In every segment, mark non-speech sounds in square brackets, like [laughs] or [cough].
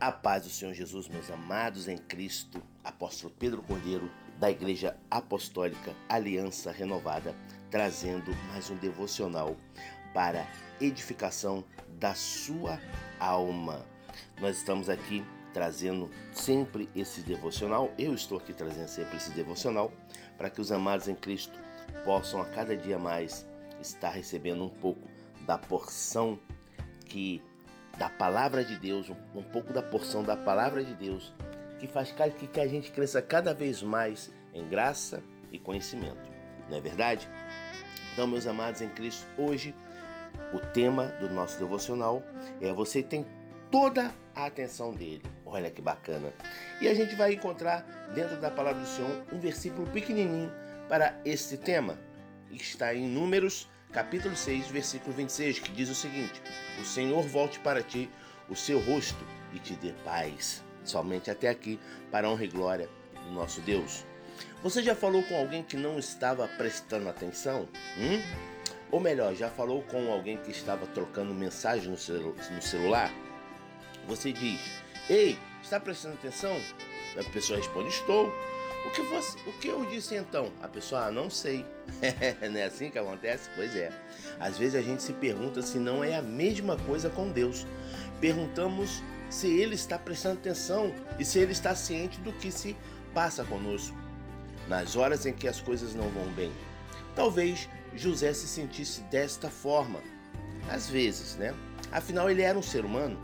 A paz do Senhor Jesus, meus amados em Cristo, apóstolo Pedro Cordeiro, da Igreja Apostólica Aliança Renovada, trazendo mais um devocional para edificação da sua alma. Nós estamos aqui trazendo sempre esse devocional, eu estou aqui trazendo sempre esse devocional, para que os amados em Cristo possam a cada dia mais estar recebendo um pouco da porção que da palavra de Deus, um, pouco da porção da palavra de Deus, que faz que, que a gente cresça cada vez mais em graça e conhecimento. Não é verdade? Então, meus amados em Cristo, hoje o tema do nosso devocional é Você tem toda a atenção dele. Olha que bacana. E a gente vai encontrar dentro da palavra do Senhor um versículo pequenininho para esse tema. Está em Números capítulo 6, versículo 26, que diz o seguinte: O Senhor volte para ti o seu rosto e te dê paz. Somente até aqui, para honra e glória do nosso Deus. Você já falou com alguém que não estava prestando atenção? Hum? Ou melhor, já falou com alguém que estava trocando mensagem no, celu no celular? Você diz: Ei, está prestando atenção? A pessoa responde: Estou. O que, você, o que eu disse então? A pessoa, ah, não sei. [laughs] não é assim que acontece? Pois é. Às vezes a gente se pergunta se não é a mesma coisa com Deus. Perguntamos se Ele está prestando atenção e se Ele está ciente do que se passa conosco. Nas horas em que as coisas não vão bem. Talvez José se sentisse desta forma. Às vezes, né? Afinal, ele era um ser humano.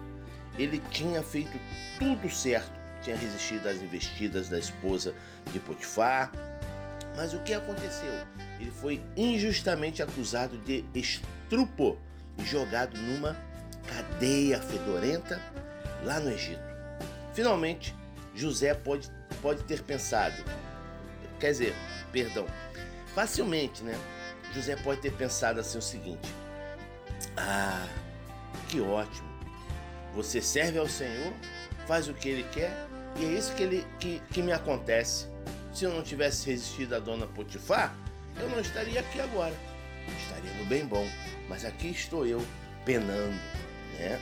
Ele tinha feito tudo certo tinha resistido às investidas da esposa de Potifar. Mas o que aconteceu? Ele foi injustamente acusado de estrupo e jogado numa cadeia fedorenta lá no Egito. Finalmente, José pode, pode ter pensado, quer dizer, perdão, facilmente, né? José pode ter pensado assim o seguinte: Ah, que ótimo! Você serve ao Senhor, faz o que Ele quer e é isso que, ele, que, que me acontece. Se eu não tivesse resistido à dona Potifar, eu não estaria aqui agora. estaria no bem bom. Mas aqui estou eu, penando. Né?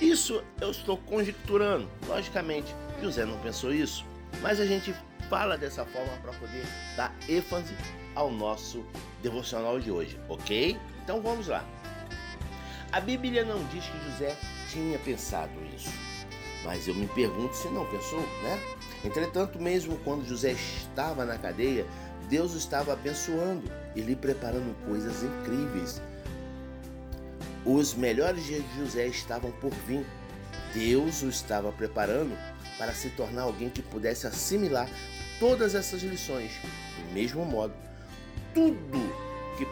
Isso eu estou conjecturando. Logicamente, José não pensou isso. Mas a gente fala dessa forma para poder dar ênfase ao nosso devocional de hoje, ok? Então vamos lá. A Bíblia não diz que José tinha pensado isso. Mas eu me pergunto se não pensou, né? Entretanto, mesmo quando José estava na cadeia, Deus o estava abençoando e lhe preparando coisas incríveis. Os melhores dias de José estavam por vir. Deus o estava preparando para se tornar alguém que pudesse assimilar todas essas lições. Do mesmo modo, tudo que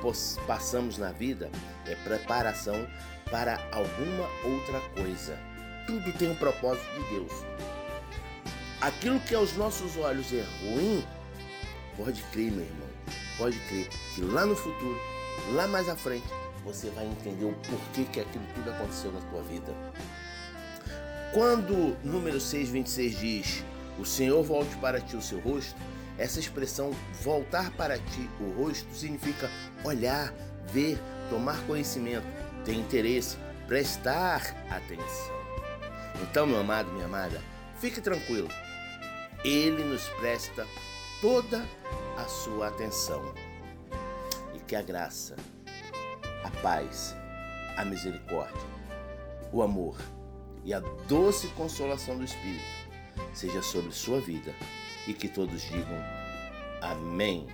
passamos na vida é preparação para alguma outra coisa tudo tem um propósito de Deus. Aquilo que aos nossos olhos é ruim, pode crer, meu irmão, pode crer que lá no futuro, lá mais à frente, você vai entender o porquê que aquilo tudo aconteceu na tua vida. Quando número 6,26 diz: O Senhor volte para ti o seu rosto, essa expressão voltar para ti o rosto significa olhar, ver, tomar conhecimento, ter interesse, prestar atenção. Então, meu amado, minha amada, fique tranquilo. Ele nos presta toda a sua atenção. E que a graça, a paz, a misericórdia, o amor e a doce consolação do Espírito seja sobre sua vida e que todos digam amém.